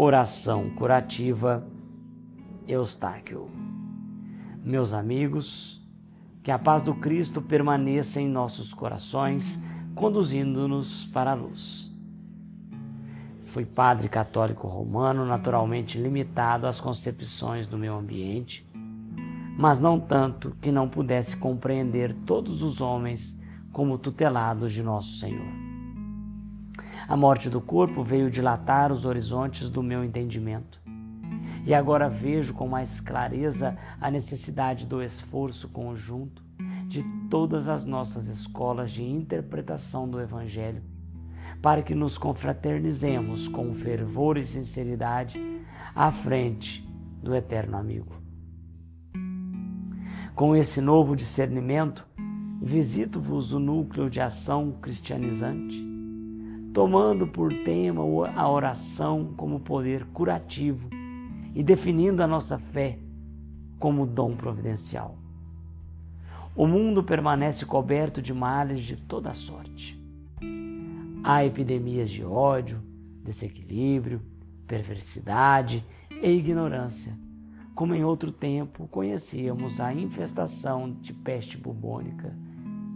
Oração curativa Eustáquio. Meus amigos, que a paz do Cristo permaneça em nossos corações, conduzindo-nos para a luz. Fui padre católico romano, naturalmente limitado às concepções do meu ambiente, mas não tanto que não pudesse compreender todos os homens como tutelados de nosso Senhor. A morte do corpo veio dilatar os horizontes do meu entendimento. E agora vejo com mais clareza a necessidade do esforço conjunto de todas as nossas escolas de interpretação do Evangelho, para que nos confraternizemos com fervor e sinceridade à frente do eterno amigo. Com esse novo discernimento, visito-vos o núcleo de ação cristianizante tomando por tema a oração como poder curativo e definindo a nossa fé como dom providencial. O mundo permanece coberto de males de toda sorte. Há epidemias de ódio, desequilíbrio, perversidade e ignorância, como em outro tempo conhecíamos a infestação de peste bubônica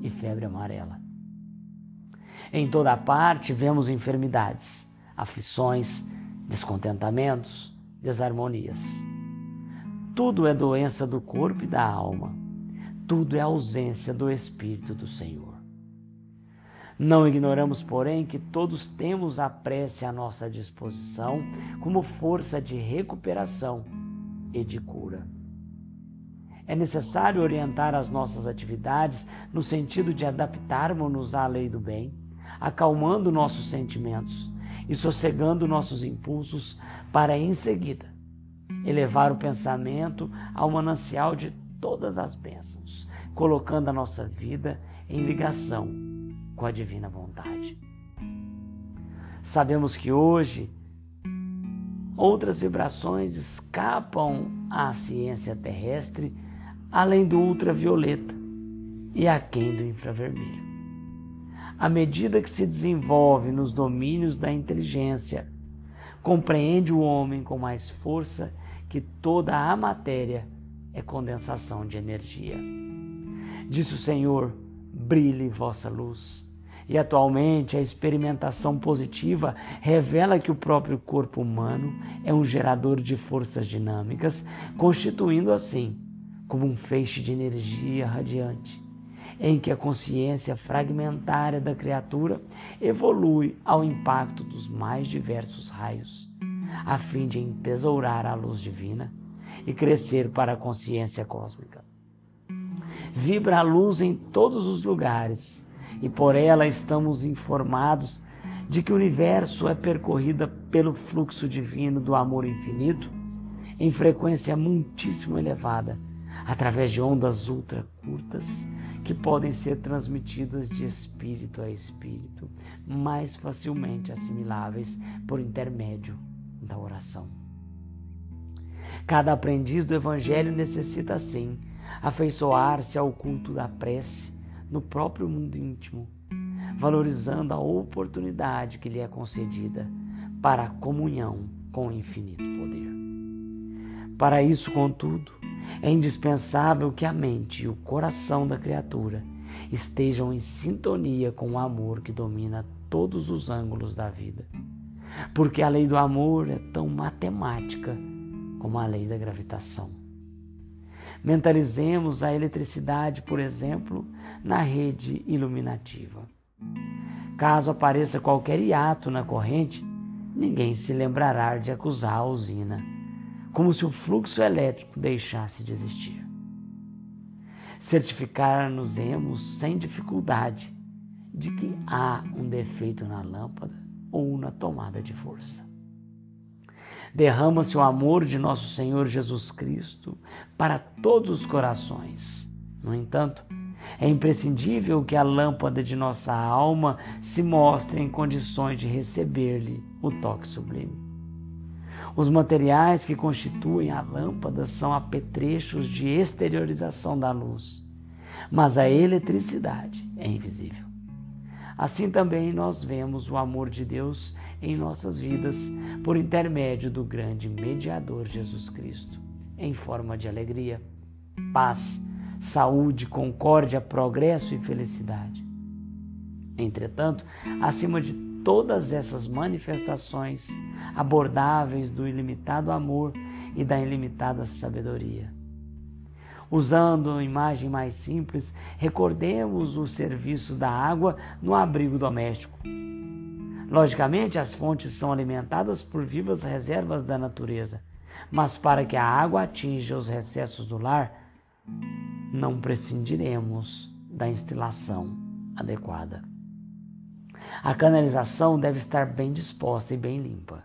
e febre amarela. Em toda parte vemos enfermidades, aflições, descontentamentos, desarmonias. Tudo é doença do corpo e da alma. Tudo é ausência do Espírito do Senhor. Não ignoramos, porém, que todos temos a prece à nossa disposição como força de recuperação e de cura. É necessário orientar as nossas atividades no sentido de adaptarmos-nos à lei do bem acalmando nossos sentimentos e sossegando nossos impulsos para em seguida elevar o pensamento ao manancial de todas as bênçãos, colocando a nossa vida em ligação com a divina vontade. Sabemos que hoje outras vibrações escapam à ciência terrestre além do ultravioleta e aquém do infravermelho à medida que se desenvolve nos domínios da inteligência, compreende o homem com mais força que toda a matéria é condensação de energia. Disse o Senhor: brilhe vossa luz. E atualmente a experimentação positiva revela que o próprio corpo humano é um gerador de forças dinâmicas, constituindo assim como um feixe de energia radiante em que a consciência fragmentária da criatura evolui ao impacto dos mais diversos raios, a fim de entesourar a luz divina e crescer para a consciência cósmica. Vibra a luz em todos os lugares e por ela estamos informados de que o universo é percorrido pelo fluxo divino do amor infinito em frequência muitíssimo elevada, através de ondas ultra curtas que podem ser transmitidas de espírito a espírito, mais facilmente assimiláveis por intermédio da oração. Cada aprendiz do Evangelho necessita, sim, afeiçoar-se ao culto da prece no próprio mundo íntimo, valorizando a oportunidade que lhe é concedida para a comunhão com o infinito poder. Para isso, contudo, é indispensável que a mente e o coração da criatura estejam em sintonia com o amor que domina todos os ângulos da vida. Porque a lei do amor é tão matemática como a lei da gravitação. Mentalizemos a eletricidade, por exemplo, na rede iluminativa. Caso apareça qualquer hiato na corrente, ninguém se lembrará de acusar a usina como se o fluxo elétrico deixasse de existir. Certificar-nos-emos sem dificuldade de que há um defeito na lâmpada ou na tomada de força. Derrama-se o amor de nosso Senhor Jesus Cristo para todos os corações. No entanto, é imprescindível que a lâmpada de nossa alma se mostre em condições de receber-lhe o toque sublime. Os materiais que constituem a lâmpada são apetrechos de exteriorização da luz, mas a eletricidade é invisível. assim também nós vemos o amor de Deus em nossas vidas por intermédio do grande mediador Jesus Cristo, em forma de alegria, paz, saúde, concórdia, progresso e felicidade. Entretanto, acima de todas essas manifestações abordáveis do ilimitado amor e da ilimitada sabedoria, Usando a imagem mais simples, recordemos o serviço da água no abrigo doméstico. Logicamente, as fontes são alimentadas por vivas reservas da natureza, mas para que a água atinja os recessos do lar, não prescindiremos da instalação adequada. A canalização deve estar bem disposta e bem limpa.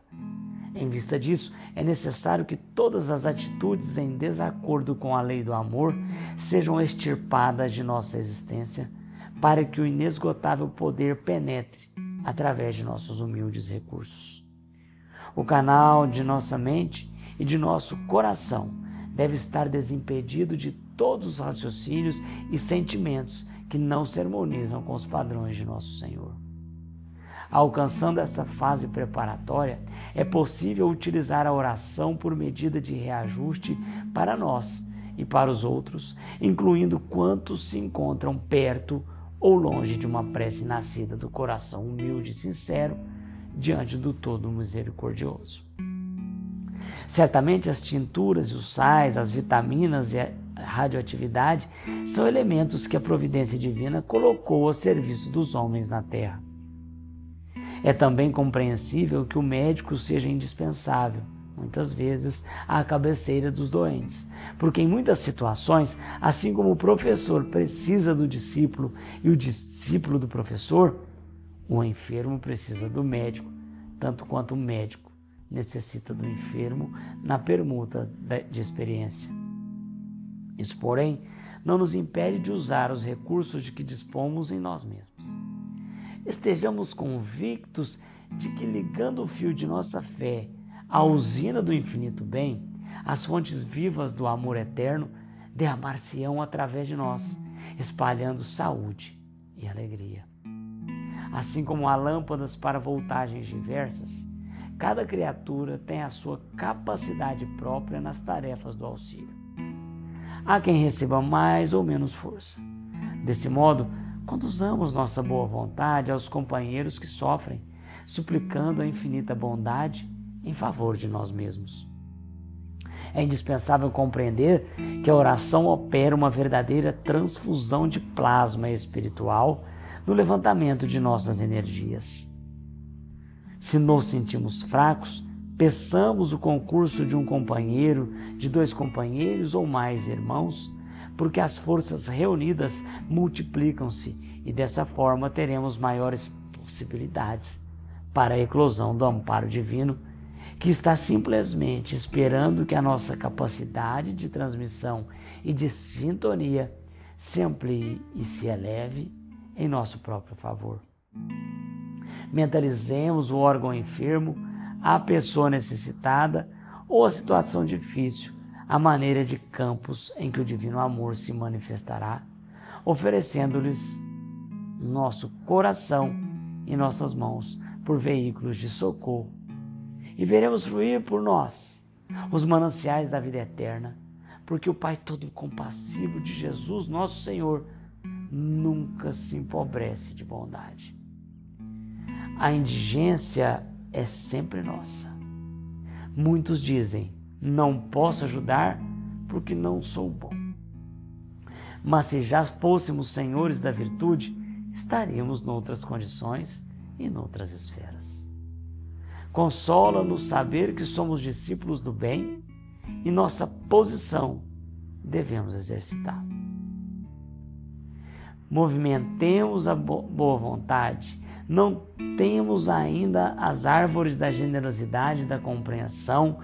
Em vista disso, é necessário que todas as atitudes em desacordo com a lei do amor sejam extirpadas de nossa existência, para que o inesgotável poder penetre através de nossos humildes recursos. O canal de nossa mente e de nosso coração deve estar desimpedido de todos os raciocínios e sentimentos que não se harmonizam com os padrões de nosso Senhor. Alcançando essa fase preparatória, é possível utilizar a oração por medida de reajuste para nós e para os outros, incluindo quantos se encontram perto ou longe de uma prece nascida do coração humilde e sincero diante do Todo Misericordioso. Certamente as tinturas e os sais, as vitaminas e a radioatividade são elementos que a providência divina colocou a serviço dos homens na terra. É também compreensível que o médico seja indispensável, muitas vezes, à cabeceira dos doentes, porque em muitas situações, assim como o professor precisa do discípulo e o discípulo do professor, o enfermo precisa do médico, tanto quanto o médico necessita do enfermo na permuta de experiência. Isso, porém, não nos impede de usar os recursos de que dispomos em nós mesmos estejamos convictos de que, ligando o fio de nossa fé à usina do infinito bem, as fontes vivas do amor eterno derramar-se-ão através de nós, espalhando saúde e alegria. Assim como há lâmpadas para voltagens diversas, cada criatura tem a sua capacidade própria nas tarefas do auxílio. Há quem receba mais ou menos força. Desse modo, Conduzamos nossa boa vontade aos companheiros que sofrem, suplicando a infinita bondade em favor de nós mesmos. É indispensável compreender que a oração opera uma verdadeira transfusão de plasma espiritual no levantamento de nossas energias. Se nos sentimos fracos, peçamos o concurso de um companheiro, de dois companheiros ou mais irmãos porque as forças reunidas multiplicam-se e dessa forma teremos maiores possibilidades para a eclosão do amparo divino, que está simplesmente esperando que a nossa capacidade de transmissão e de sintonia se amplie e se eleve em nosso próprio favor. Mentalizemos o órgão enfermo, a pessoa necessitada ou a situação difícil a maneira de campos em que o divino amor se manifestará, oferecendo-lhes nosso coração e nossas mãos por veículos de socorro. E veremos fluir por nós os mananciais da vida eterna, porque o Pai todo compassivo de Jesus, nosso Senhor, nunca se empobrece de bondade. A indigência é sempre nossa. Muitos dizem: não posso ajudar porque não sou bom. Mas se já fôssemos senhores da virtude, estaríamos noutras condições e noutras esferas. Consola-nos saber que somos discípulos do bem e nossa posição devemos exercitar. Movimentemos a boa vontade, não temos ainda as árvores da generosidade, da compreensão,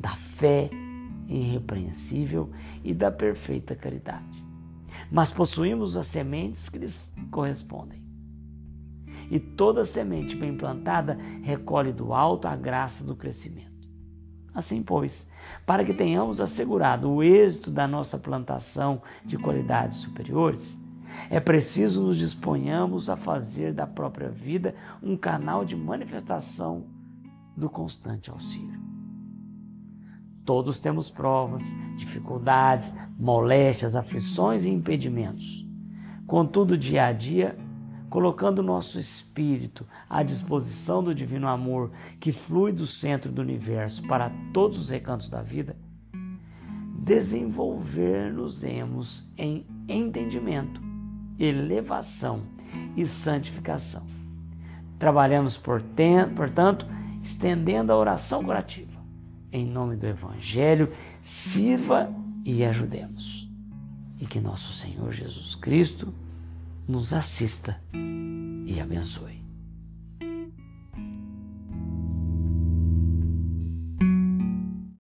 da fé irrepreensível e da perfeita caridade. Mas possuímos as sementes que lhes correspondem. E toda semente bem plantada recolhe do alto a graça do crescimento. Assim, pois, para que tenhamos assegurado o êxito da nossa plantação de qualidades superiores, É preciso nos disponhamos a fazer da própria vida um canal de manifestação do constante auxílio. Todos temos provas, dificuldades, moléstias, aflições e impedimentos. Contudo, dia a dia, colocando nosso espírito à disposição do divino amor que flui do centro do universo para todos os recantos da vida, desenvolver-nos-emos em entendimento, elevação e santificação. Trabalhamos, portanto, estendendo a oração curativa. Em nome do Evangelho, sirva e ajudemos. E que nosso Senhor Jesus Cristo nos assista e abençoe.